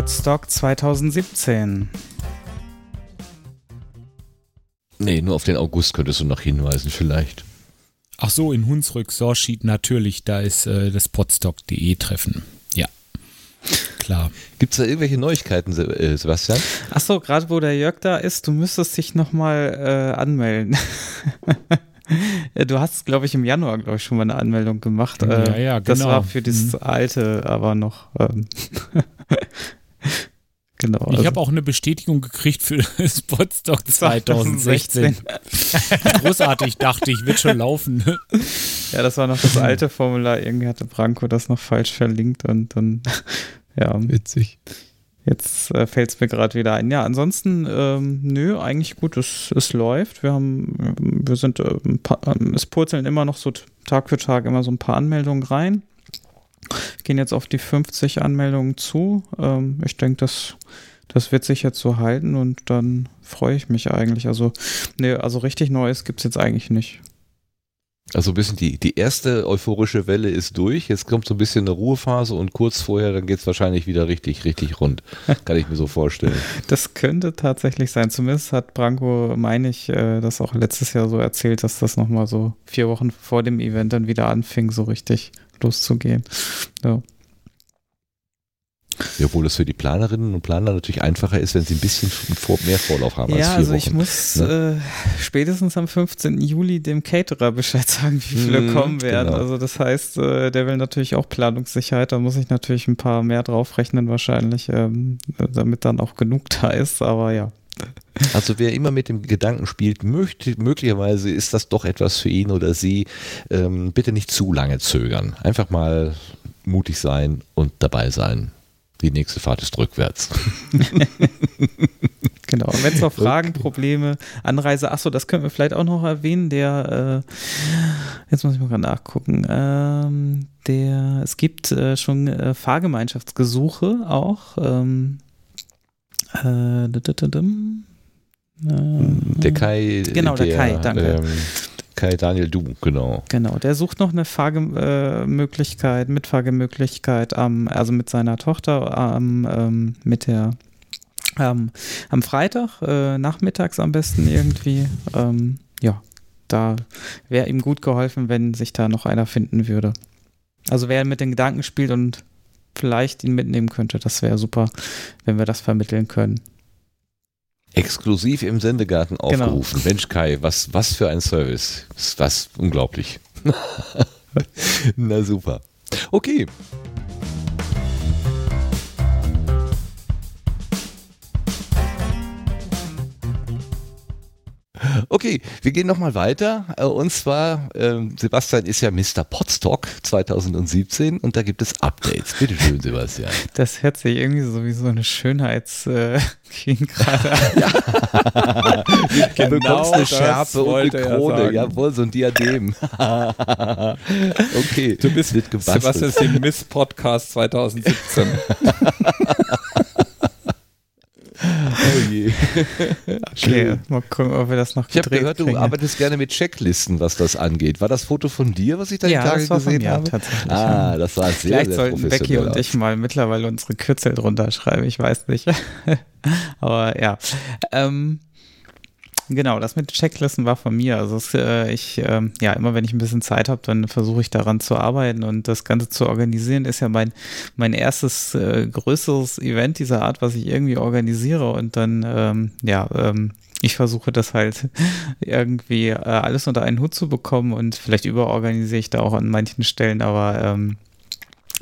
Podstock 2017. Nee, nur auf den August könntest du noch hinweisen, vielleicht. Ach so, in Hunsrück, Sorschied, natürlich, da ist äh, das podstock.de Treffen. Ja, klar. Gibt es da irgendwelche Neuigkeiten, äh, Sebastian? Ach so, gerade wo der Jörg da ist, du müsstest dich nochmal äh, anmelden. du hast, glaube ich, im Januar, glaube ich, schon mal eine Anmeldung gemacht. Ja, äh, ja, genau. Das war für dieses mhm. alte, aber noch. Ähm Genau. Ich also. habe auch eine Bestätigung gekriegt für das Podstock 2016. 2016. Großartig, dachte ich, wird schon laufen. Ja, das war noch das alte Formular. Irgendwie hatte Branko das noch falsch verlinkt und dann, ja. Witzig. Jetzt äh, fällt es mir gerade wieder ein. Ja, ansonsten, ähm, nö, eigentlich gut, es, es läuft. Wir haben, wir sind, äh, paar, äh, es purzeln immer noch so Tag für Tag immer so ein paar Anmeldungen rein. Gehen jetzt auf die 50 Anmeldungen zu. Ähm, ich denke, das, das wird sich jetzt so halten und dann freue ich mich eigentlich. Also, nee, also richtig Neues gibt es jetzt eigentlich nicht. Also ein bisschen die, die erste euphorische Welle ist durch. Jetzt kommt so ein bisschen eine Ruhephase und kurz vorher, dann geht es wahrscheinlich wieder richtig, richtig rund. Kann ich mir so vorstellen. Das könnte tatsächlich sein. Zumindest hat Branko, meine ich, äh, das auch letztes Jahr so erzählt, dass das nochmal so vier Wochen vor dem Event dann wieder anfing, so richtig loszugehen. Ja. Ja, obwohl es für die Planerinnen und Planer natürlich einfacher ist, wenn sie ein bisschen mehr Vorlauf haben. Ja, also ich Wochen, muss ne? äh, spätestens am 15. Juli dem Caterer Bescheid sagen, wie viele mmh, kommen werden. Genau. Also das heißt, äh, der will natürlich auch Planungssicherheit. Da muss ich natürlich ein paar mehr draufrechnen wahrscheinlich, ähm, damit dann auch genug da ist. Aber ja. Also wer immer mit dem Gedanken spielt, möchte, möglicherweise ist das doch etwas für ihn oder sie, ähm, bitte nicht zu lange zögern. Einfach mal mutig sein und dabei sein. Die nächste Fahrt ist rückwärts. genau. Und wenn es noch Fragen, Probleme, Anreise, achso, das könnten wir vielleicht auch noch erwähnen. Der, äh, jetzt muss ich mal gerade nachgucken. Ähm, der, es gibt äh, schon äh, Fahrgemeinschaftsgesuche auch. Ähm, äh, der Kai. Genau, der, der Kai, danke. Ähm, Kai Daniel Du, genau. Genau, der sucht noch eine Fahrgemöglichkeit, äh, Mitfahrgemöglichkeit, ähm, also mit seiner Tochter ähm, ähm, mit der ähm, am Freitag, äh, nachmittags am besten irgendwie. Ähm, ja, da wäre ihm gut geholfen, wenn sich da noch einer finden würde. Also wer mit den Gedanken spielt und vielleicht ihn mitnehmen könnte, das wäre super, wenn wir das vermitteln können. Exklusiv im Sendegarten genau. aufgerufen. Genau. Mensch Kai, was, was für ein Service. Was unglaublich. Na super. Okay. Okay, wir gehen nochmal weiter. Äh, und zwar, ähm, Sebastian ist ja Mr. Podstock 2017 und da gibt es Updates. Bitte schön, Sebastian. Das hört sich irgendwie so wie so eine Schönheitsqueen äh, gerade an. du genau bekommst eine Schärpe und eine Krone. Ja Jawohl, so ein Diadem. okay, du bist Sebastian ist die Miss Podcast 2017. Oh je. Okay, mal gucken, ob wir das noch Ich habe gehört, kriegen. du arbeitest gerne mit Checklisten, was das angeht. War das Foto von dir, was ich da ja, die Tage das war gesehen von mir, habe? Tatsächlich, ah, das war sehr, Vielleicht sehr sollten Becky und ich mal mittlerweile unsere Kürzel drunter schreiben, ich weiß nicht. Aber ja. Ähm, Genau, das mit Checklisten war von mir. Also es, äh, ich, äh, ja, immer wenn ich ein bisschen Zeit habe, dann versuche ich daran zu arbeiten und das Ganze zu organisieren. Ist ja mein, mein erstes äh, größeres Event dieser Art, was ich irgendwie organisiere und dann, ähm, ja, ähm, ich versuche das halt irgendwie äh, alles unter einen Hut zu bekommen und vielleicht überorganisiere ich da auch an manchen Stellen, aber ähm,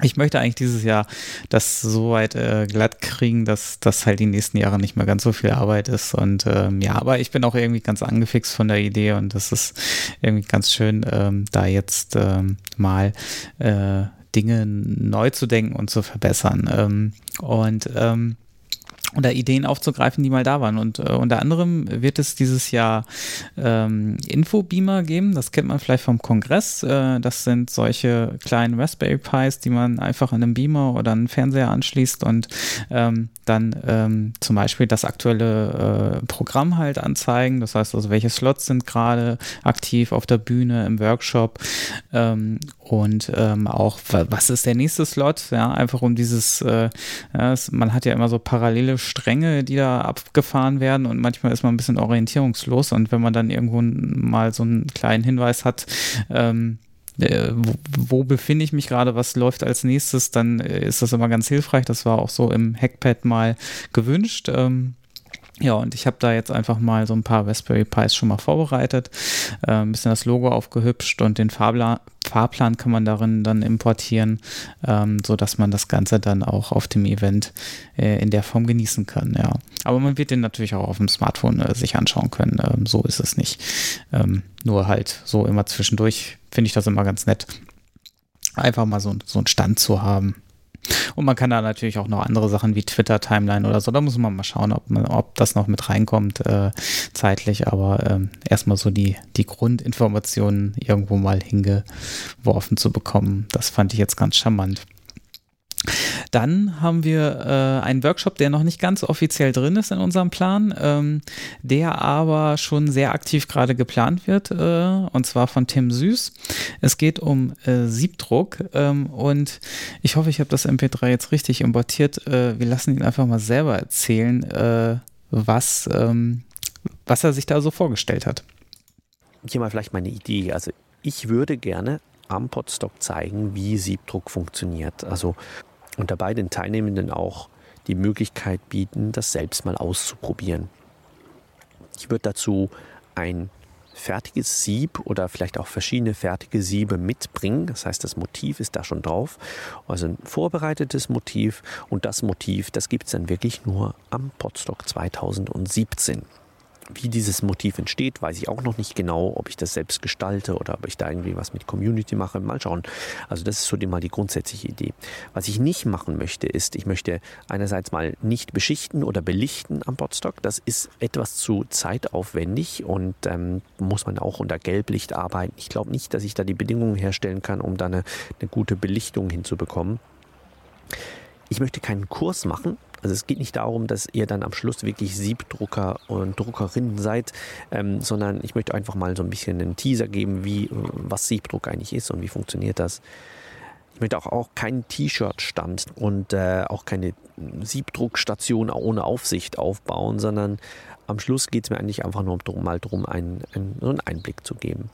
ich möchte eigentlich dieses Jahr das so weit äh, glatt kriegen, dass das halt die nächsten Jahre nicht mehr ganz so viel Arbeit ist. Und ähm, ja, aber ich bin auch irgendwie ganz angefixt von der Idee und das ist irgendwie ganz schön, ähm, da jetzt ähm, mal äh, Dinge neu zu denken und zu verbessern. Ähm, und ähm, oder Ideen aufzugreifen, die mal da waren. Und äh, unter anderem wird es dieses Jahr ähm, Infobeamer geben. Das kennt man vielleicht vom Kongress. Äh, das sind solche kleinen Raspberry Pis, die man einfach an einem Beamer oder einen Fernseher anschließt und ähm, dann ähm, zum Beispiel das aktuelle äh, Programm halt anzeigen. Das heißt also, welche Slots sind gerade aktiv auf der Bühne, im Workshop ähm, und ähm, auch, was ist der nächste Slot? Ja, einfach um dieses, äh, ja, man hat ja immer so parallele Stränge, die da abgefahren werden und manchmal ist man ein bisschen orientierungslos und wenn man dann irgendwo mal so einen kleinen Hinweis hat, ähm, äh, wo, wo, befinde ich mich gerade, was läuft als nächstes, dann äh, ist das immer ganz hilfreich. Das war auch so im Hackpad mal gewünscht. Ähm, ja, und ich habe da jetzt einfach mal so ein paar Raspberry Pis schon mal vorbereitet, äh, ein bisschen das Logo aufgehübscht und den Fahrplan, Fahrplan kann man darin dann importieren, ähm, so dass man das Ganze dann auch auf dem Event äh, in der Form genießen kann. Ja, aber man wird den natürlich auch auf dem Smartphone äh, sich anschauen können. Ähm, so ist es nicht. Ähm, nur halt so immer zwischendurch finde ich das immer ganz nett, einfach mal so, so einen Stand zu haben. Und man kann da natürlich auch noch andere Sachen wie Twitter-Timeline oder so. Da muss man mal schauen, ob, man, ob das noch mit reinkommt äh, zeitlich. Aber ähm, erstmal so die, die Grundinformationen irgendwo mal hingeworfen zu bekommen, das fand ich jetzt ganz charmant. Dann haben wir äh, einen Workshop, der noch nicht ganz offiziell drin ist in unserem Plan, ähm, der aber schon sehr aktiv gerade geplant wird, äh, und zwar von Tim Süß. Es geht um äh, Siebdruck ähm, und ich hoffe, ich habe das MP3 jetzt richtig importiert. Äh, wir lassen ihn einfach mal selber erzählen, äh, was, ähm, was er sich da so vorgestellt hat. Hier mal vielleicht meine Idee. Also ich würde gerne am Podstock zeigen, wie Siebdruck funktioniert. Also und dabei den Teilnehmenden auch die Möglichkeit bieten, das selbst mal auszuprobieren. Ich würde dazu ein fertiges Sieb oder vielleicht auch verschiedene fertige Siebe mitbringen. Das heißt, das Motiv ist da schon drauf. Also ein vorbereitetes Motiv und das Motiv, das gibt es dann wirklich nur am Podstock 2017. Wie dieses Motiv entsteht, weiß ich auch noch nicht genau, ob ich das selbst gestalte oder ob ich da irgendwie was mit Community mache. Mal schauen. Also das ist so mal die grundsätzliche Idee. Was ich nicht machen möchte, ist, ich möchte einerseits mal nicht beschichten oder belichten am Botstock. Das ist etwas zu zeitaufwendig und ähm, muss man auch unter Gelblicht arbeiten. Ich glaube nicht, dass ich da die Bedingungen herstellen kann, um da eine, eine gute Belichtung hinzubekommen. Ich möchte keinen Kurs machen, also es geht nicht darum, dass ihr dann am Schluss wirklich Siebdrucker und Druckerinnen seid, ähm, sondern ich möchte einfach mal so ein bisschen einen Teaser geben, wie was Siebdruck eigentlich ist und wie funktioniert das. Ich möchte auch, auch keinen T-Shirt-Stand und äh, auch keine Siebdruckstation ohne Aufsicht aufbauen, sondern am Schluss geht es mir eigentlich einfach nur darum, mal darum, einen, einen, so einen Einblick zu geben.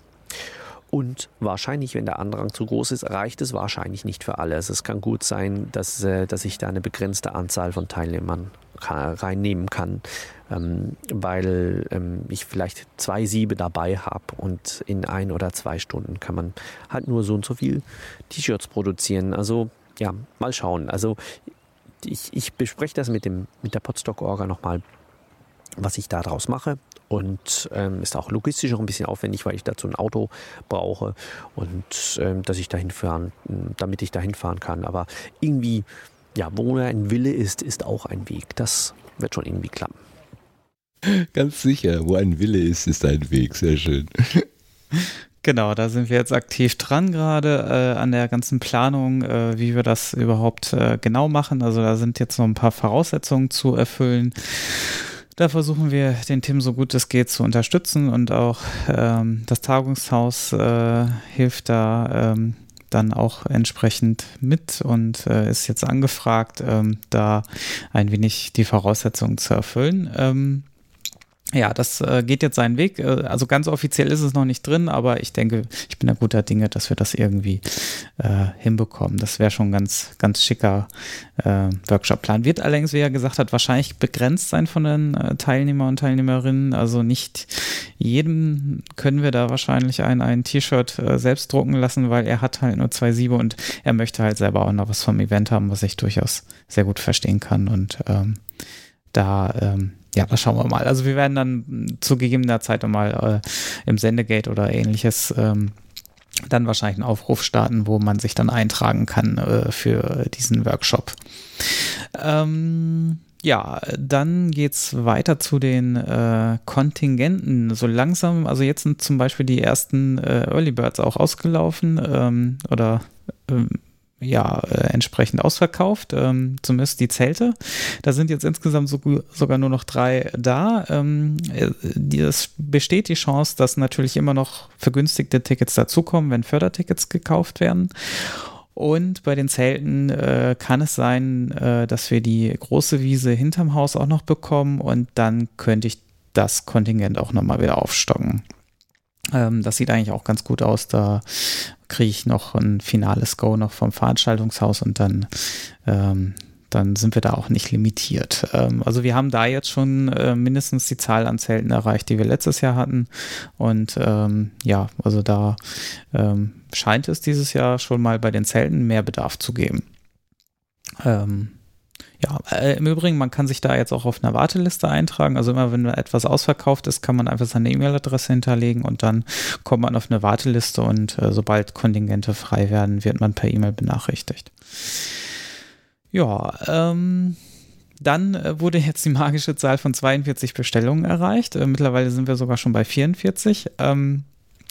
Und wahrscheinlich, wenn der Andrang zu groß ist, reicht es wahrscheinlich nicht für alle. Also es kann gut sein, dass, äh, dass ich da eine begrenzte Anzahl von Teilnehmern reinnehmen kann, ähm, weil ähm, ich vielleicht zwei Siebe dabei habe und in ein oder zwei Stunden kann man halt nur so und so viel T-Shirts produzieren. Also ja, mal schauen. Also ich, ich bespreche das mit, dem, mit der Podstock-Orga nochmal, was ich daraus mache und ähm, ist auch logistisch auch ein bisschen aufwendig, weil ich dazu ein Auto brauche und ähm, dass ich dahin fahren, damit ich dahin fahren kann. Aber irgendwie, ja, wo ein Wille ist, ist auch ein Weg. Das wird schon irgendwie klappen. Ganz sicher, wo ein Wille ist, ist ein Weg. Sehr schön. Genau, da sind wir jetzt aktiv dran gerade äh, an der ganzen Planung, äh, wie wir das überhaupt äh, genau machen. Also da sind jetzt noch ein paar Voraussetzungen zu erfüllen. Da versuchen wir, den Tim so gut es geht zu unterstützen und auch ähm, das Tagungshaus äh, hilft da ähm, dann auch entsprechend mit und äh, ist jetzt angefragt, ähm, da ein wenig die Voraussetzungen zu erfüllen. Ja, das äh, geht jetzt seinen Weg. Äh, also ganz offiziell ist es noch nicht drin, aber ich denke, ich bin da guter Dinge, dass wir das irgendwie äh, hinbekommen. Das wäre schon ganz, ganz schicker äh, Workshop-Plan. Wird allerdings, wie er gesagt hat, wahrscheinlich begrenzt sein von den äh, Teilnehmer und Teilnehmerinnen. Also nicht jedem können wir da wahrscheinlich ein, ein T-Shirt äh, selbst drucken lassen, weil er hat halt nur zwei Siebe und er möchte halt selber auch noch was vom Event haben, was ich durchaus sehr gut verstehen kann. Und ähm, da ähm, ja, schauen wir mal. Also wir werden dann zu gegebener Zeit mal äh, im Sendegate oder ähnliches ähm, dann wahrscheinlich einen Aufruf starten, wo man sich dann eintragen kann äh, für diesen Workshop. Ähm, ja, dann geht's weiter zu den äh, Kontingenten. So langsam, also jetzt sind zum Beispiel die ersten äh, Early Birds auch ausgelaufen ähm, oder ähm, ja, äh, entsprechend ausverkauft, ähm, zumindest die Zelte. Da sind jetzt insgesamt so, sogar nur noch drei da. Ähm, es besteht die Chance, dass natürlich immer noch vergünstigte Tickets dazukommen, wenn Fördertickets gekauft werden. Und bei den Zelten äh, kann es sein, äh, dass wir die große Wiese hinterm Haus auch noch bekommen und dann könnte ich das Kontingent auch nochmal wieder aufstocken. Ähm, das sieht eigentlich auch ganz gut aus. Da kriege ich noch ein finales Go noch vom Veranstaltungshaus und dann ähm, dann sind wir da auch nicht limitiert. Ähm, also wir haben da jetzt schon äh, mindestens die Zahl an Zelten erreicht, die wir letztes Jahr hatten. Und ähm, ja, also da ähm, scheint es dieses Jahr schon mal bei den Zelten mehr Bedarf zu geben. Ähm, ja, äh, im Übrigen, man kann sich da jetzt auch auf einer Warteliste eintragen. Also immer wenn etwas ausverkauft ist, kann man einfach seine E-Mail-Adresse hinterlegen und dann kommt man auf eine Warteliste und äh, sobald Kontingente frei werden, wird man per E-Mail benachrichtigt. Ja, ähm, dann äh, wurde jetzt die magische Zahl von 42 Bestellungen erreicht. Äh, mittlerweile sind wir sogar schon bei 44. Ähm,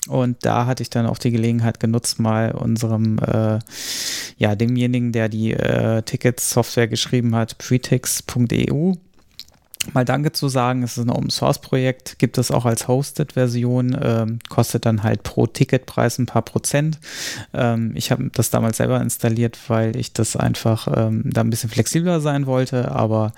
und da hatte ich dann auch die Gelegenheit genutzt, mal unserem, äh, ja, demjenigen, der die äh, Tickets-Software geschrieben hat, pretix.eu, mal Danke zu sagen. Es ist ein Open Source Projekt, gibt es auch als Hosted-Version, ähm, kostet dann halt pro Ticketpreis ein paar Prozent. Ähm, ich habe das damals selber installiert, weil ich das einfach ähm, da ein bisschen flexibler sein wollte, aber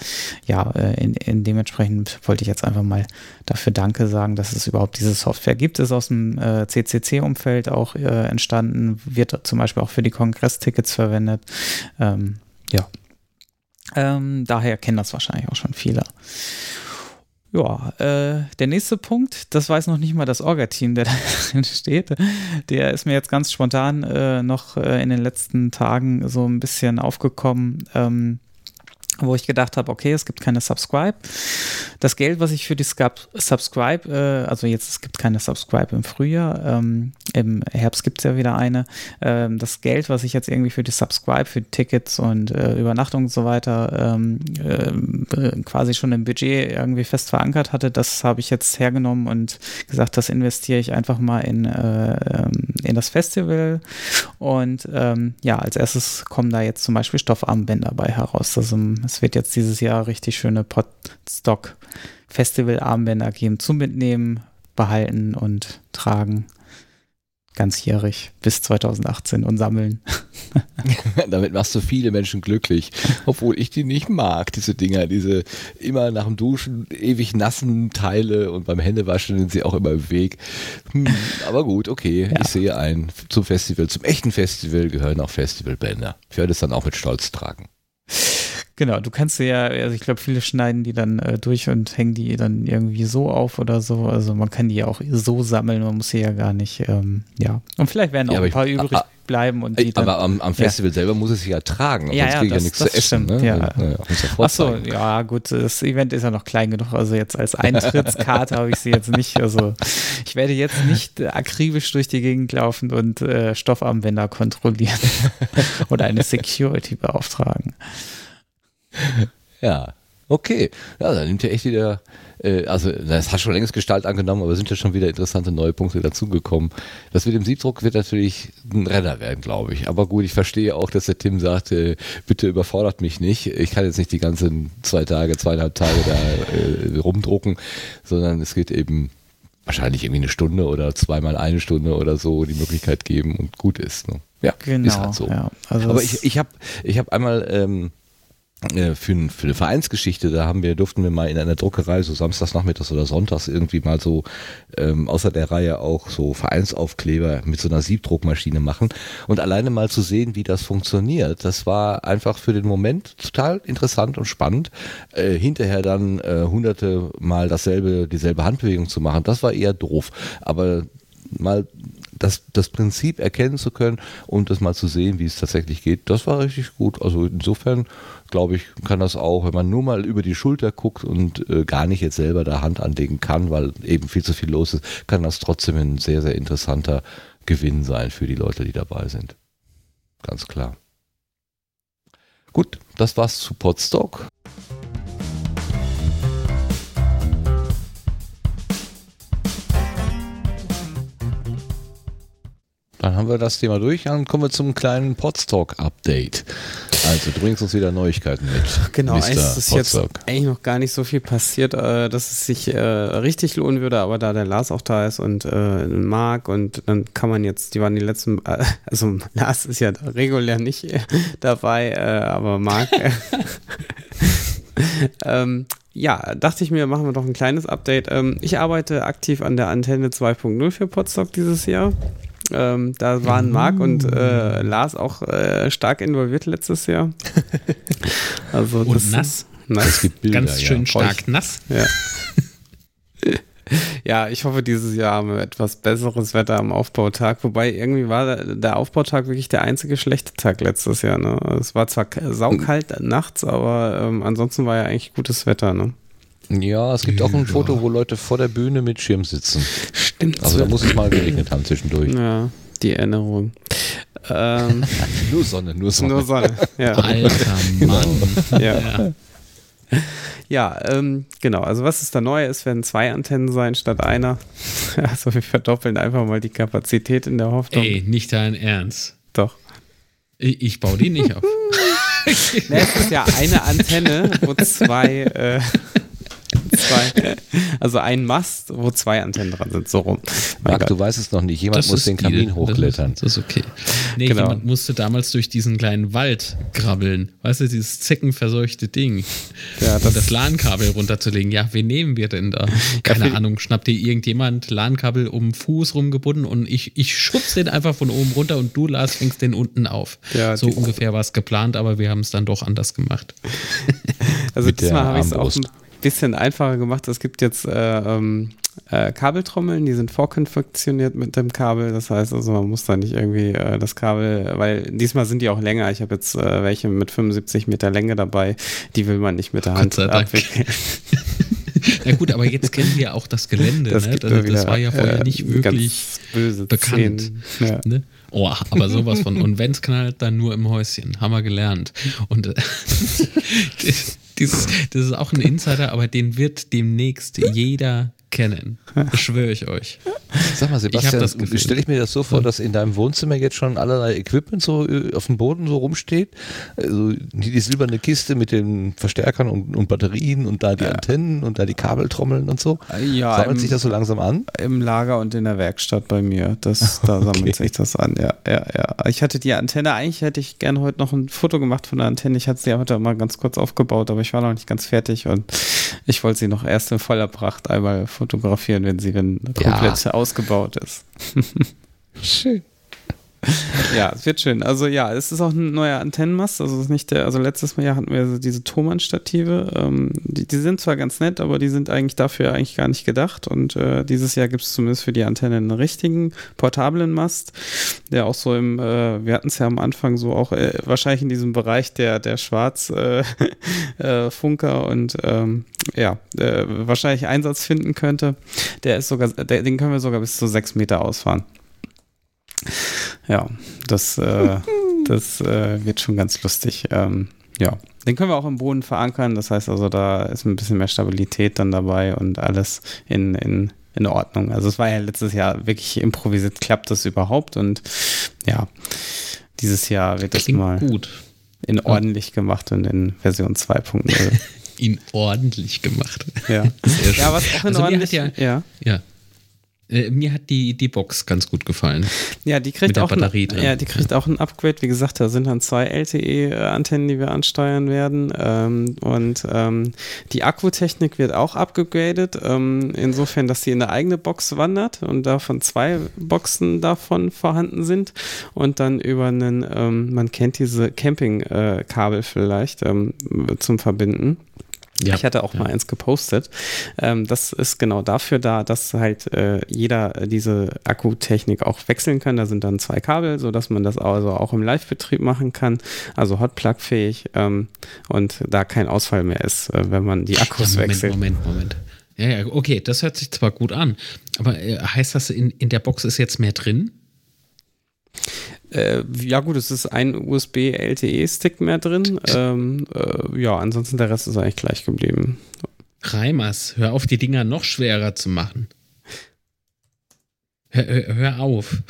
ja, äh, in, in dementsprechend wollte ich jetzt einfach mal dafür Danke sagen, dass es überhaupt diese Software gibt. Ist aus dem äh, CCC-Umfeld auch äh, entstanden, wird zum Beispiel auch für die Kongress-Tickets verwendet. Ähm, ja. Ähm, daher kennen das wahrscheinlich auch schon viele. Ja, äh, der nächste Punkt, das weiß noch nicht mal das Orga-Team, der da drin steht. Der ist mir jetzt ganz spontan äh, noch äh, in den letzten Tagen so ein bisschen aufgekommen. Ähm, wo ich gedacht habe, okay, es gibt keine Subscribe. Das Geld, was ich für die Subscribe, äh, also jetzt es gibt keine Subscribe im Frühjahr, ähm, im Herbst gibt es ja wieder eine. Ähm, das Geld, was ich jetzt irgendwie für die Subscribe, für Tickets und äh, Übernachtung und so weiter ähm, äh, quasi schon im Budget irgendwie fest verankert hatte, das habe ich jetzt hergenommen und gesagt, das investiere ich einfach mal in, äh, ähm, in das Festival. Und ähm, ja, als erstes kommen da jetzt zum Beispiel Stoffarmbänder bei heraus. Also es wird jetzt dieses Jahr richtig schöne Podstock Festival Armbänder geben zum Mitnehmen, behalten und tragen. Ganzjährig bis 2018 und sammeln. Damit machst du viele Menschen glücklich, obwohl ich die nicht mag, diese Dinger, diese immer nach dem Duschen ewig nassen Teile und beim Händewaschen sind sie auch immer im Weg. Hm, aber gut, okay, ja. ich sehe ein, zum Festival, zum echten Festival gehören auch Festivalbänder. Ich werde es dann auch mit Stolz tragen. Genau, du kannst ja, also ich glaube, viele schneiden die dann äh, durch und hängen die dann irgendwie so auf oder so. Also man kann die ja auch so sammeln, man muss sie ja gar nicht, ähm, ja. Und vielleicht werden auch ja, ein paar ich, übrig ah, bleiben und die dann, Aber am, am Festival ja. selber muss es sich ja tragen, ja, ja, ich ja nichts zu essen. Stimmt, ne? ja. Ja, Achso, ja gut, das Event ist ja noch klein genug, also jetzt als Eintrittskarte habe ich sie jetzt nicht, also ich werde jetzt nicht akribisch durch die Gegend laufen und äh, Stoffarmbänder kontrollieren oder eine Security beauftragen. ja, okay. Ja, dann nimmt ja echt wieder, äh, also das hat schon längst Gestalt angenommen, aber sind ja schon wieder interessante neue Punkte dazugekommen. Das mit dem Siebdruck wird natürlich ein Renner werden, glaube ich. Aber gut, ich verstehe auch, dass der Tim sagte, bitte überfordert mich nicht. Ich kann jetzt nicht die ganzen zwei Tage, zweieinhalb Tage da äh, rumdrucken, sondern es geht eben wahrscheinlich irgendwie eine Stunde oder zweimal eine Stunde oder so die Möglichkeit geben und gut ist. Ne? Ja, genau, ist halt so. Ja, also Aber ich, ich habe ich hab einmal ähm, äh, für, für, eine Vereinsgeschichte, da haben wir, durften wir mal in einer Druckerei so samstags nachmittags oder sonntags irgendwie mal so ähm, außer der Reihe auch so Vereinsaufkleber mit so einer Siebdruckmaschine machen und alleine mal zu sehen, wie das funktioniert, das war einfach für den Moment total interessant und spannend. Äh, hinterher dann äh, hunderte Mal dasselbe, dieselbe Handbewegung zu machen, das war eher doof. Aber mal das, das Prinzip erkennen zu können und das mal zu sehen, wie es tatsächlich geht, das war richtig gut. Also insofern glaube ich, kann das auch, wenn man nur mal über die Schulter guckt und äh, gar nicht jetzt selber da Hand anlegen kann, weil eben viel zu viel los ist, kann das trotzdem ein sehr, sehr interessanter Gewinn sein für die Leute, die dabei sind. Ganz klar. Gut, das war's zu Podstock. Dann haben wir das Thema durch. Dann kommen wir zum kleinen Podstock-Update. Also, du bringst uns wieder Neuigkeiten mit. Genau, Mr. es ist jetzt Podstock. eigentlich noch gar nicht so viel passiert, äh, dass es sich äh, richtig lohnen würde, aber da der Lars auch da ist und äh, Marc und dann kann man jetzt, die waren die letzten, also Lars ist ja regulär nicht dabei, aber Marc. Äh, ähm, ja, dachte ich mir, machen wir doch ein kleines Update. Ähm, ich arbeite aktiv an der Antenne 2.0 für Podstock dieses Jahr. Ähm, da waren Marc und äh, Lars auch äh, stark involviert letztes Jahr. Also Und das- nass. Nass. Es gibt Bilder, Ganz schön ja. stark nass. Ja. ja, ich hoffe, dieses Jahr haben wir etwas besseres Wetter am Aufbautag. Wobei irgendwie war der, Aufbautag wirklich der einzige schlechte Tag letztes Jahr. Ne? Es war zwar saukalt nachts, aber ähm, ansonsten war ja eigentlich gutes Wetter. Ne? Ja, es gibt auch ein Foto, wo Leute vor der Bühne mit Schirm sitzen. Stimmt. Also da muss es mal geregnet haben zwischendurch. ja, die Erinnerung. Ähm, Nur Sonne, nur Sonne. nur Sonne. Ja. Alter Mann. ja. Ja, ähm, genau. Also was ist da neu? Es werden zwei Antennen sein statt einer. Also wir verdoppeln einfach mal die Kapazität in der Hoffnung. Ey, nicht dein Ernst. Doch. Ich, ich baue die nicht auf. Es ist ja eine Antenne, wo zwei, äh, zwei, also ein Mast, wo zwei Antennen dran sind, so rum. Mein Marc, Gott. du weißt es noch nicht. Jemand muss ist den. Kamin hochklettern. Das ist, das ist okay. Nee, Genau. jemand musste damals durch diesen kleinen Wald krabbeln. Weißt du, dieses zeckenverseuchte Ding. Ja, um das- das LAN-Kabel runterzulegen. Ja, wen nehmen wir denn da? Keine für- Ahnung, schnappt dir irgendjemand LAN-Kabel um den Fuß rumgebunden und ich, ich schubse den einfach von oben runter und du, Lars, fängst den unten auf. Ja, so die- ungefähr war es geplant, aber wir haben es dann doch anders gemacht. Also diesmal habe ich es auch ein bisschen einfacher gemacht. Es gibt jetzt äh, ähm, äh, Kabeltrommeln, die sind vorkonfektioniert mit dem Kabel. Das heißt also, man muss da nicht irgendwie äh, das Kabel, weil diesmal sind die auch länger. Ich habe jetzt äh, welche mit 75 Meter Länge dabei. Die will man nicht mit der Hand abwickeln. Na gut, aber jetzt kennen wir auch das Gelände. Das, ne? das, das wieder, war ja vorher äh, nicht wirklich. bekannt. Ja. Ne? Oh, aber sowas von. Und wenn's knallt, dann nur im Häuschen. Haben wir gelernt. Und äh, dieses, das ist auch ein Insider, aber den wird demnächst jeder kennen. Das schwöre ich euch. Sag mal, Sebastian, das Gefühl. stelle ich mir das so vor, dass in deinem Wohnzimmer jetzt schon allerlei Equipment so äh, auf dem Boden so rumsteht? Also die, die silberne Kiste mit den Verstärkern und, und Batterien und da die Antennen und da die Kabeltrommeln und so. Ja, Sammelt im- sich das so langsam an? Im Lager und in der Werkstatt bei mir. Das, da Okay. sammelt sich das an, ja, ja, ja. Ich hatte die Antenne, eigentlich hätte ich gerne heute noch ein Foto gemacht von der Antenne. Ich hatte sie ja heute mal ganz kurz aufgebaut, aber ich war noch nicht ganz fertig und ich wollte sie noch erst in voller Pracht einmal fotografieren, wenn sie dann Ja. komplett ausgebaut ist. Schön. Ja, es wird schön. Also ja, es ist auch ein neuer Antennenmast. Also es ist nicht der, also letztes Jahr hatten wir diese Thomann-Stative. Ähm, die, die sind zwar ganz nett, aber die sind eigentlich dafür eigentlich gar nicht gedacht. Und äh, dieses Jahr gibt es zumindest für die Antenne einen richtigen portablen Mast, der auch so im, äh, wir hatten es ja am Anfang so auch äh, wahrscheinlich in diesem Bereich der, der Schwarz-Funker äh, Funker und ähm, ja, äh, wahrscheinlich Einsatz finden könnte. Der ist sogar, der, den können wir sogar bis zu sechs Meter ausfahren. Ja, das, äh, das äh, wird schon ganz lustig. Ähm, ja, den können wir auch im Boden verankern. Das heißt also, da ist ein bisschen mehr Stabilität dann dabei und alles in, in, in Ordnung. Also es war ja letztes Jahr wirklich improvisiert, klappt das überhaupt? Und ja, dieses Jahr wird das Klingt mal gut. in ordentlich gemacht und in Version 2.0. Ihn ordentlich gemacht. ja. Sehr schön. ja, was auch in Also ordentlich, ja, ja. ja. Äh, mir hat die, die Box ganz gut gefallen. Ja, die kriegt auch Batterie ein, drin. ja, die kriegt auch ein Upgrade. Wie gesagt, da sind dann zwei LTE-Antennen, die wir ansteuern werden. Ähm, und ähm, die Akkutechnik wird auch abgegradet. Ähm, insofern, dass sie in eine eigene Box wandert und davon zwei Boxen davon vorhanden sind. Und dann über einen, ähm, man kennt diese Camping-Kabel vielleicht ähm, zum Verbinden. Ja. Ich hatte auch mal eins gepostet. Ähm, das ist genau dafür da, dass halt äh, jeder diese Akkutechnik auch wechseln kann. Da sind dann zwei Kabel, sodass man das also auch im Live-Betrieb machen kann. Also Hotplug-fähig ähm, und da kein Ausfall mehr ist, äh, wenn man die Akkus Ja, Moment, wechselt. Moment, Moment. Ja, ja, okay, das hört sich zwar gut an, aber äh, heißt das, in, in der Box ist jetzt mehr drin? Äh, ja gut, es ist ein USB-LTE-Stick mehr drin. Ähm, äh, ja, ansonsten der Rest ist eigentlich gleich geblieben. Reimers, hör auf, die Dinger noch schwerer zu machen. Hör, hör, hör auf.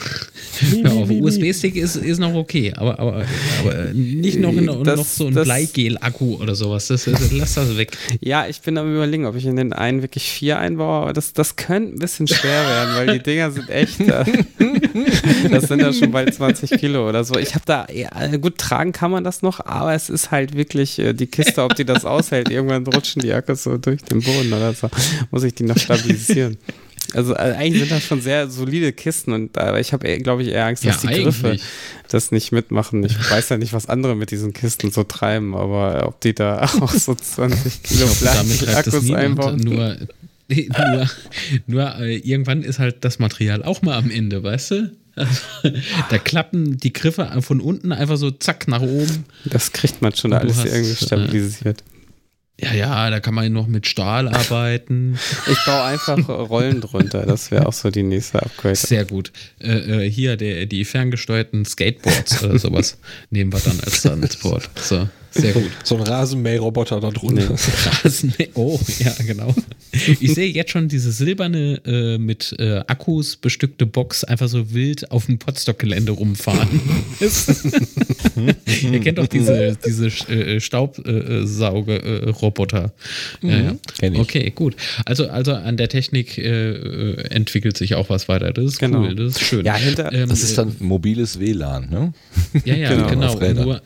Ja, auf USB-Stick ist, ist noch okay, aber, aber, aber nicht noch, in, Das- noch so ein Bleigel-Akku oder sowas. Das, das, lass das weg. Ja, ich bin am überlegen, ob ich in den einen wirklich vier einbaue, aber das, das könnte ein bisschen schwer werden, weil die Dinger sind echt, äh, das sind ja schon bald 20 Kilo oder so. Ich habe da, ja, gut, tragen kann man das noch, aber es ist halt wirklich äh, die Kiste, ob die das aushält. Irgendwann rutschen die Akkus so durch den Boden oder so, muss ich die noch stabilisieren. Also äh, eigentlich sind das schon sehr solide Kisten und äh, ich habe, glaube ich, eher Angst, dass die Griffe das nicht mitmachen. Ich weiß ja nicht, was andere mit diesen Kisten so treiben, aber ob die da auch so 20 Kilo Ich glaube, damit treibt es Akkus niemand. einbauen. Nur, nur, nur äh, irgendwann ist halt das Material auch mal am Ende, weißt du? Da klappen die Griffe von unten einfach so zack nach oben. Das kriegt man schon du alles hast, irgendwie äh, stabilisiert. Ja, ja, da kann man noch mit Stahl arbeiten. Ich baue einfach Rollen drunter. Das wäre auch so die nächste Upgrade. Sehr gut. Äh, äh, hier der, die ferngesteuerten Skateboards oder sowas nehmen wir dann als Transport. So, sehr gut. So ein Rasenmäherroboter da drunter. Rasenmäher. Oh, ja, genau. Ich sehe jetzt schon diese silberne äh, mit äh, Akkus bestückte Box einfach so wild auf dem Potsdok-Gelände rumfahren. Ihr kennt doch diese, diese äh, Staubsauge-Roboter. ja, ja. kenn ich. Okay, gut. Also, also an der Technik äh, äh, entwickelt sich auch was weiter. Das ist Genau. cool, das ist schön. Ja, hinter- Ähm, Das ist dann mobiles WLAN, ne? ja, ja, Genau, genau. Nur,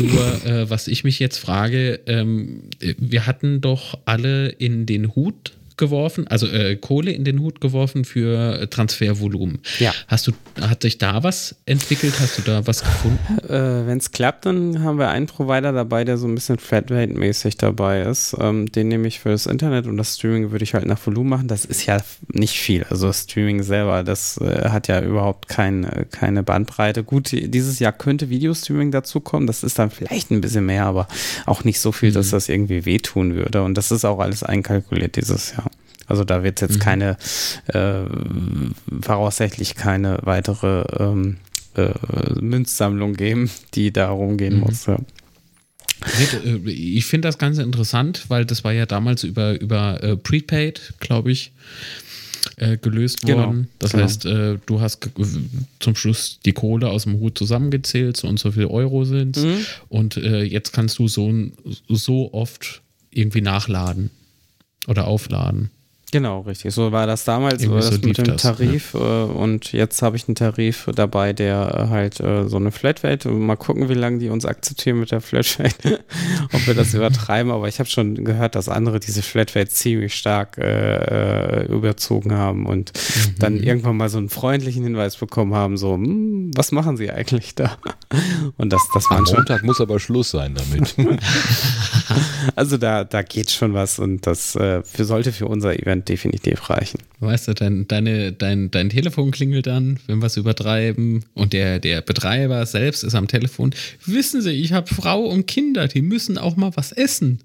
nur äh, was ich mich jetzt frage, ähm, äh, wir hatten doch alle in den Hut geworfen, also äh, Kohle in den Hut geworfen für äh, Transfervolumen. Ja. Hast du, hat sich da was entwickelt? Hast du da was gefunden? Äh, Wenn es klappt, dann haben wir einen Provider dabei, der so ein bisschen Flatrate-mäßig dabei ist. Ähm, den nehme ich für das Internet und das Streaming würde ich halt nach Volumen machen. Das ist ja nicht viel. Also das Streaming selber, das äh, hat ja überhaupt kein, äh, keine Bandbreite. Gut, dieses Jahr könnte Videostreaming dazukommen. Das ist dann vielleicht ein bisschen mehr, aber auch nicht so viel, dass das irgendwie wehtun würde. Und das ist auch alles einkalkuliert dieses Jahr. Also da wird es jetzt keine, äh, voraussichtlich keine weitere ähm, äh, Münzsammlung geben, die da rumgehen Mhm. muss. Ja. äh, Ich finde das Ganze interessant, weil das war ja damals über, über äh, Prepaid, glaube ich, äh, gelöst Genau, worden. Das genau. heißt, äh, du hast zum Schluss die Kohle aus dem Hut zusammengezählt, so und so viel Euro sind Mhm. Und äh, jetzt kannst du so, so oft irgendwie nachladen oder aufladen. Genau, richtig. So war das damals, Irgendwie war das so mit dem das, Tarif. Äh, und jetzt habe ich einen Tarif dabei, der äh, halt äh, so eine Flatrate. Mal gucken, wie lange die uns akzeptieren mit der Flatrate. Ob wir das übertreiben. Aber ich habe schon gehört, dass andere diese Flatrate ziemlich stark äh, äh, überzogen haben und dann irgendwann mal so einen freundlichen Hinweis bekommen haben: so, hm, was machen sie eigentlich da? Und das, das Am waren schon Montag muss aber Schluss sein damit. Also da, da geht schon was und das äh, für, sollte für unser Event definitiv reichen. Weißt du, dein, deine, dein, dein Telefon klingelt dann, wenn wir es übertreiben und der, der Betreiber selbst ist am Telefon. Wissen Sie, ich habe Frau und Kinder, die müssen auch mal was essen.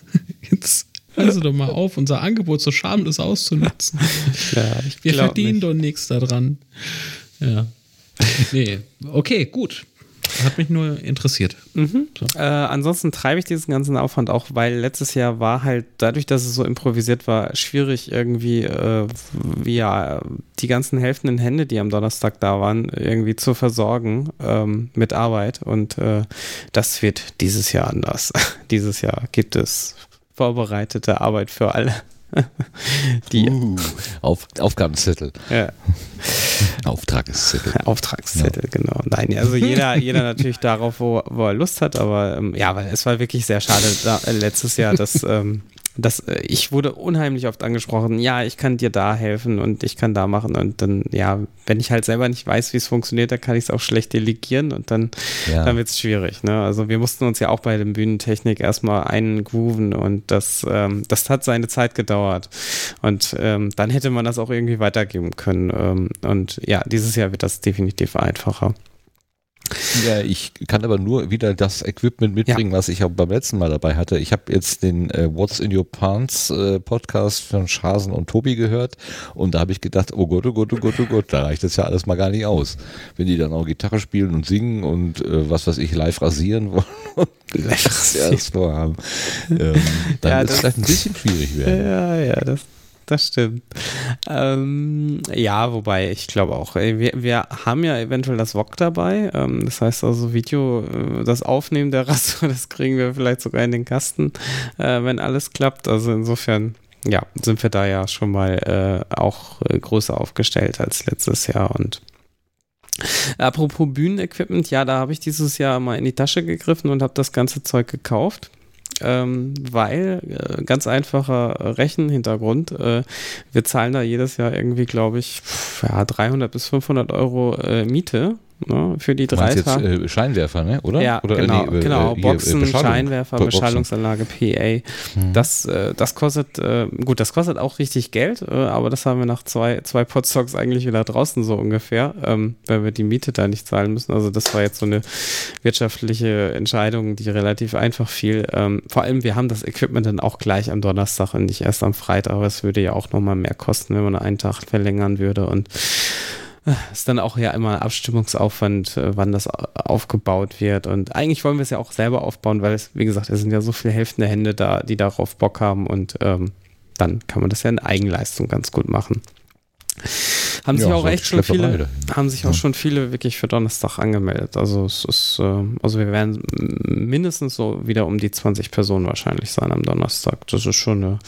Jetzt hören Sie doch mal auf, unser Angebot so schamlos auszunutzen. Ja, Wir verdienen nicht. doch nichts daran. Ja. Nee, okay, gut. Hat mich nur interessiert. Äh, ansonsten treibe ich diesen ganzen Aufwand auch, weil letztes Jahr war halt, dadurch, dass es so improvisiert war, schwierig irgendwie, äh, ja, die ganzen helfenden Hände, die am Donnerstag da waren, irgendwie zu versorgen ähm, mit Arbeit. Und äh, das wird dieses Jahr anders. dieses Jahr gibt es vorbereitete Arbeit für alle. die Uh, Auf, Aufgabenzettel. ja, Auftragszettel. Auftragszettel, genau. Nein, also jeder, jeder natürlich darauf, wo, wo er Lust hat, aber ähm, ja, weil es war wirklich sehr schade da, äh, letztes Jahr, dass, ähm, dass äh, ich wurde unheimlich oft angesprochen, ja, ich kann dir da helfen und ich kann da machen und dann, ja, wenn ich halt selber nicht weiß, wie es funktioniert, dann kann ich es auch schlecht delegieren und dann, Ja. dann wird es schwierig. Ne? Also wir mussten uns ja auch bei der Bühnentechnik erstmal eingrooven und das, ähm, das hat seine Zeit gedauert. Und ähm, dann hätte man das auch irgendwie weitergeben können. Ähm, und ja, dieses Jahr wird das definitiv einfacher. Ja, ich kann aber nur wieder das Equipment mitbringen, was ich auch beim letzten Mal dabei hatte. Ich habe jetzt den äh, What's in Your Pants äh, Podcast von Schasen und Tobi gehört und da habe ich gedacht, oh Gott, oh Gott, oh Gott, oh Gott, da reicht das ja alles mal gar nicht aus. Wenn die dann auch Gitarre spielen und singen und äh, was weiß ich, live rasieren wollen und das erst vorhaben, ähm, dann Ja, wird es vielleicht ein bisschen schwierig werden. Ja, ja, das, das stimmt. Ähm, ja, wobei, ich glaube auch, wir, wir haben ja eventuell das VOG dabei. Ähm, das heißt also, Video, äh, das Aufnehmen der Rasse, das kriegen wir vielleicht sogar in den Kasten, äh, wenn alles klappt. Also insofern, ja, sind wir da ja schon mal äh, auch äh, größer aufgestellt als letztes Jahr und Apropos Bühnenequipment, ja, da habe ich dieses Jahr mal in die Tasche gegriffen und habe das ganze Zeug gekauft ähm, weil äh, ganz einfacher Rechenhintergrund, äh, wir zahlen da jedes Jahr irgendwie, glaube ich, ja, 300 bis 500 Euro äh, Miete ne, für die drei jetzt äh, Scheinwerfer, ne? oder? Ja, oder, genau, nee, äh, genau. hier, Boxen, Beschallung. Scheinwerfer, Boxen. Beschallungsanlage, PA. Hm. Das, äh, das kostet, äh, gut, das kostet auch richtig Geld, äh, aber das haben wir nach zwei, zwei Podstocks eigentlich wieder draußen so ungefähr, ähm, weil wir die Miete da nicht zahlen müssen. Also das war jetzt so eine wirtschaftliche Entscheidung, die relativ einfach fiel. Ähm, vor allem, wir haben das Equipment dann auch gleich am Donnerstag und nicht erst am Freitag, aber es würde ja auch nochmal mehr kosten, wenn man einen Tag verlängern würde und ist dann auch ja immer Abstimmungsaufwand, äh, wann das aufgebaut wird. Und eigentlich wollen wir es ja auch selber aufbauen, weil es, wie gesagt, es sind ja so viele helfende Hände da, die darauf Bock haben und ähm, dann kann man das ja in Eigenleistung ganz gut machen. Haben sich Ja, auch so echt schon viele, haben sich auch Ja. schon viele wirklich für Donnerstag angemeldet. Also es ist, äh, also wir werden mindestens so wieder um die 20 Personen wahrscheinlich sein am Donnerstag. Das ist schon eine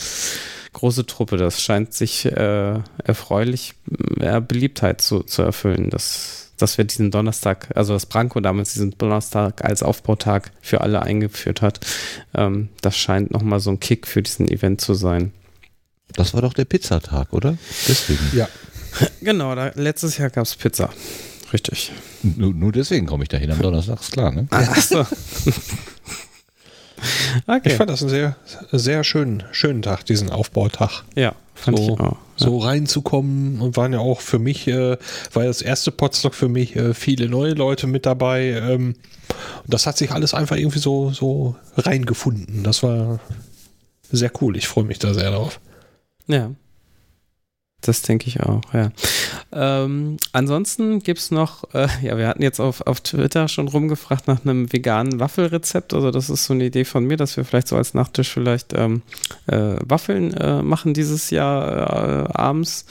große Truppe. Das scheint sich äh, erfreulich äh, Beliebtheit zu, zu erfüllen, dass, dass wir diesen Donnerstag, also dass Branko damals diesen Donnerstag als Aufbautag für alle eingeführt hat. Ähm, das scheint nochmal so ein Kick für diesen Event zu sein. Das war doch der Pizzatag, oder? Deswegen. Ja. Genau, da, letztes Jahr gab es Pizza. Richtig. Nur, nur deswegen komme ich dahin am Donnerstag, ist klar, ne? Achso. Ich okay. fand das einen sehr, sehr schönen, schönen Tag, diesen Aufbautag. Ja, fand so, ich auch. so reinzukommen und waren ja auch für mich, äh, war das erste Podstock für mich, äh, viele neue Leute mit dabei. Ähm, und das hat sich alles einfach irgendwie so, so reingefunden. Das war sehr cool. Ich freue mich da sehr drauf. Ja. Das denke ich auch, ja. Ähm, ansonsten gibt es noch, äh, ja, wir hatten jetzt auf, auf Twitter schon rumgefragt nach einem veganen Waffelrezept. Also, das ist so eine Idee von mir, dass wir vielleicht so als Nachtisch vielleicht ähm, äh, Waffeln äh, machen dieses Jahr äh, abends.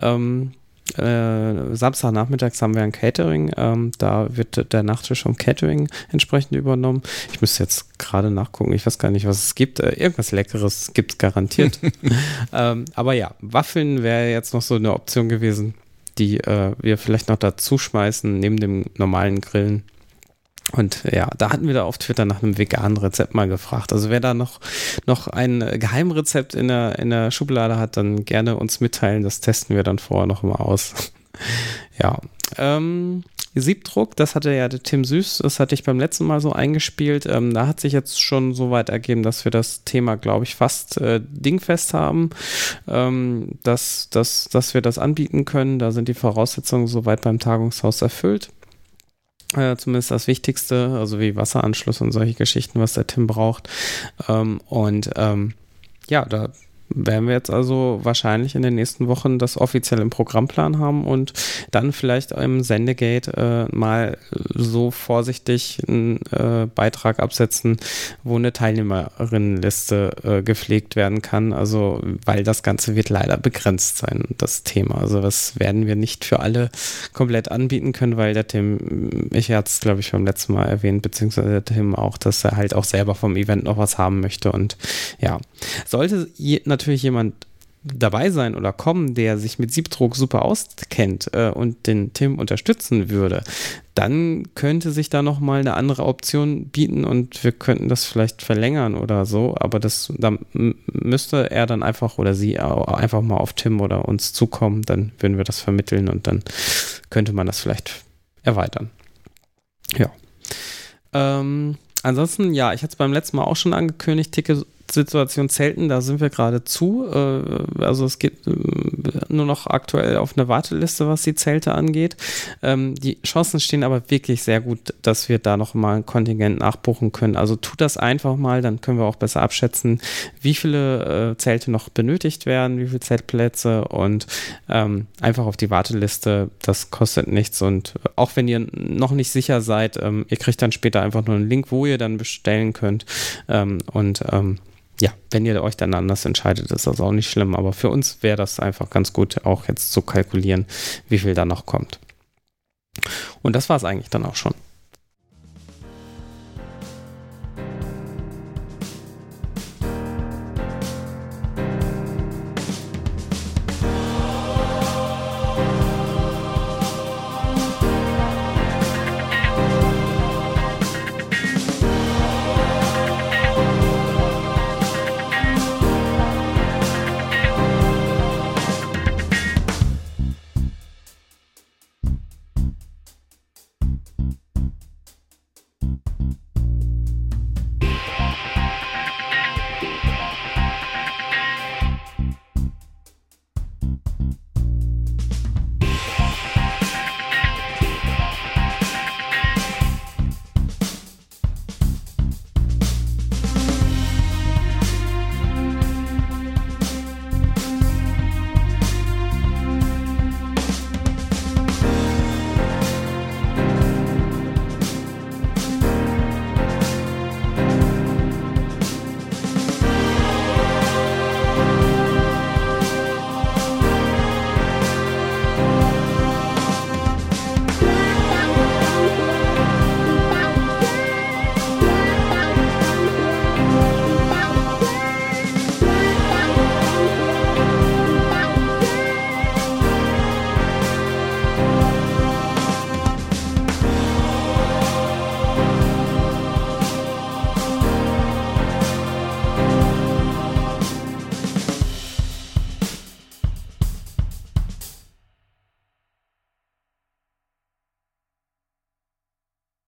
Ähm, äh, Samstagnachmittags haben wir ein Catering. Ähm, da wird der Nachtisch vom Catering entsprechend übernommen. Ich müsste jetzt gerade nachgucken. Ich weiß gar nicht, was es gibt. Äh, irgendwas Leckeres gibt es garantiert. ähm, aber ja, Waffeln wäre jetzt noch so eine Option gewesen, die äh, wir vielleicht noch dazu schmeißen, neben dem normalen Grillen. Und ja, da hatten wir da auf Twitter nach einem veganen Rezept mal gefragt. Also wer da noch, noch ein Geheimrezept in der, in der Schublade hat, dann gerne uns mitteilen. Das testen wir dann vorher noch mal aus. ja. Ähm, Siebdruck, das hatte ja der Tim Süß, das hatte ich beim letzten Mal so eingespielt. Ähm, da hat sich jetzt schon so weit ergeben, dass wir das Thema, glaube ich, fast äh, dingfest haben, ähm, dass, dass, dass wir das anbieten können. Da sind die Voraussetzungen soweit beim Tagungshaus erfüllt. Äh, zumindest das Wichtigste, also wie Wasseranschluss und solche Geschichten, was der Tim braucht. Ähm, und ähm, ja, da werden wir jetzt also wahrscheinlich in den nächsten Wochen das offiziell im Programmplan haben und dann vielleicht im Sendegate äh, mal so vorsichtig einen äh, Beitrag absetzen, wo eine Teilnehmerinnenliste äh, gepflegt werden kann. Also, weil das Ganze wird leider begrenzt sein, das Thema. Also, das werden wir nicht für alle komplett anbieten können, weil der Tim, ich hatte es, glaube ich, beim letzten Mal erwähnt, beziehungsweise der Tim auch, dass er halt auch selber vom Event noch was haben möchte. Und ja, sollte je, natürlich jemand dabei sein oder kommen, der sich mit Siebdruck super auskennt äh, und den Tim unterstützen würde, dann könnte sich da nochmal eine andere Option bieten und wir könnten das vielleicht verlängern oder so, aber das da müsste er dann einfach oder sie einfach mal auf Tim oder uns zukommen, dann würden wir das vermitteln und dann könnte man das vielleicht erweitern. Ja. Ähm, ansonsten, ja, ich hatte es beim letzten Mal auch schon angekündigt, Ticket Situation Zelten, da sind wir gerade zu. Äh, also es geht äh, nur noch aktuell auf eine Warteliste, was die Zelte angeht. Ähm, die Chancen stehen aber wirklich sehr gut, dass wir da noch mal ein Kontingent nachbuchen können. Also tut das einfach mal, dann können wir auch besser abschätzen, wie viele äh, Zelte noch benötigt werden, wie viele Zeltplätze und ähm, einfach auf die Warteliste. Das kostet nichts und auch wenn ihr noch nicht sicher seid, ähm, ihr kriegt dann später einfach nur einen Link, wo ihr dann bestellen könnt und ja, wenn ihr euch dann anders entscheidet, ist das auch nicht schlimm. Aber für uns wäre das einfach ganz gut, auch jetzt zu kalkulieren, wie viel da noch kommt. Und das war es eigentlich dann auch schon.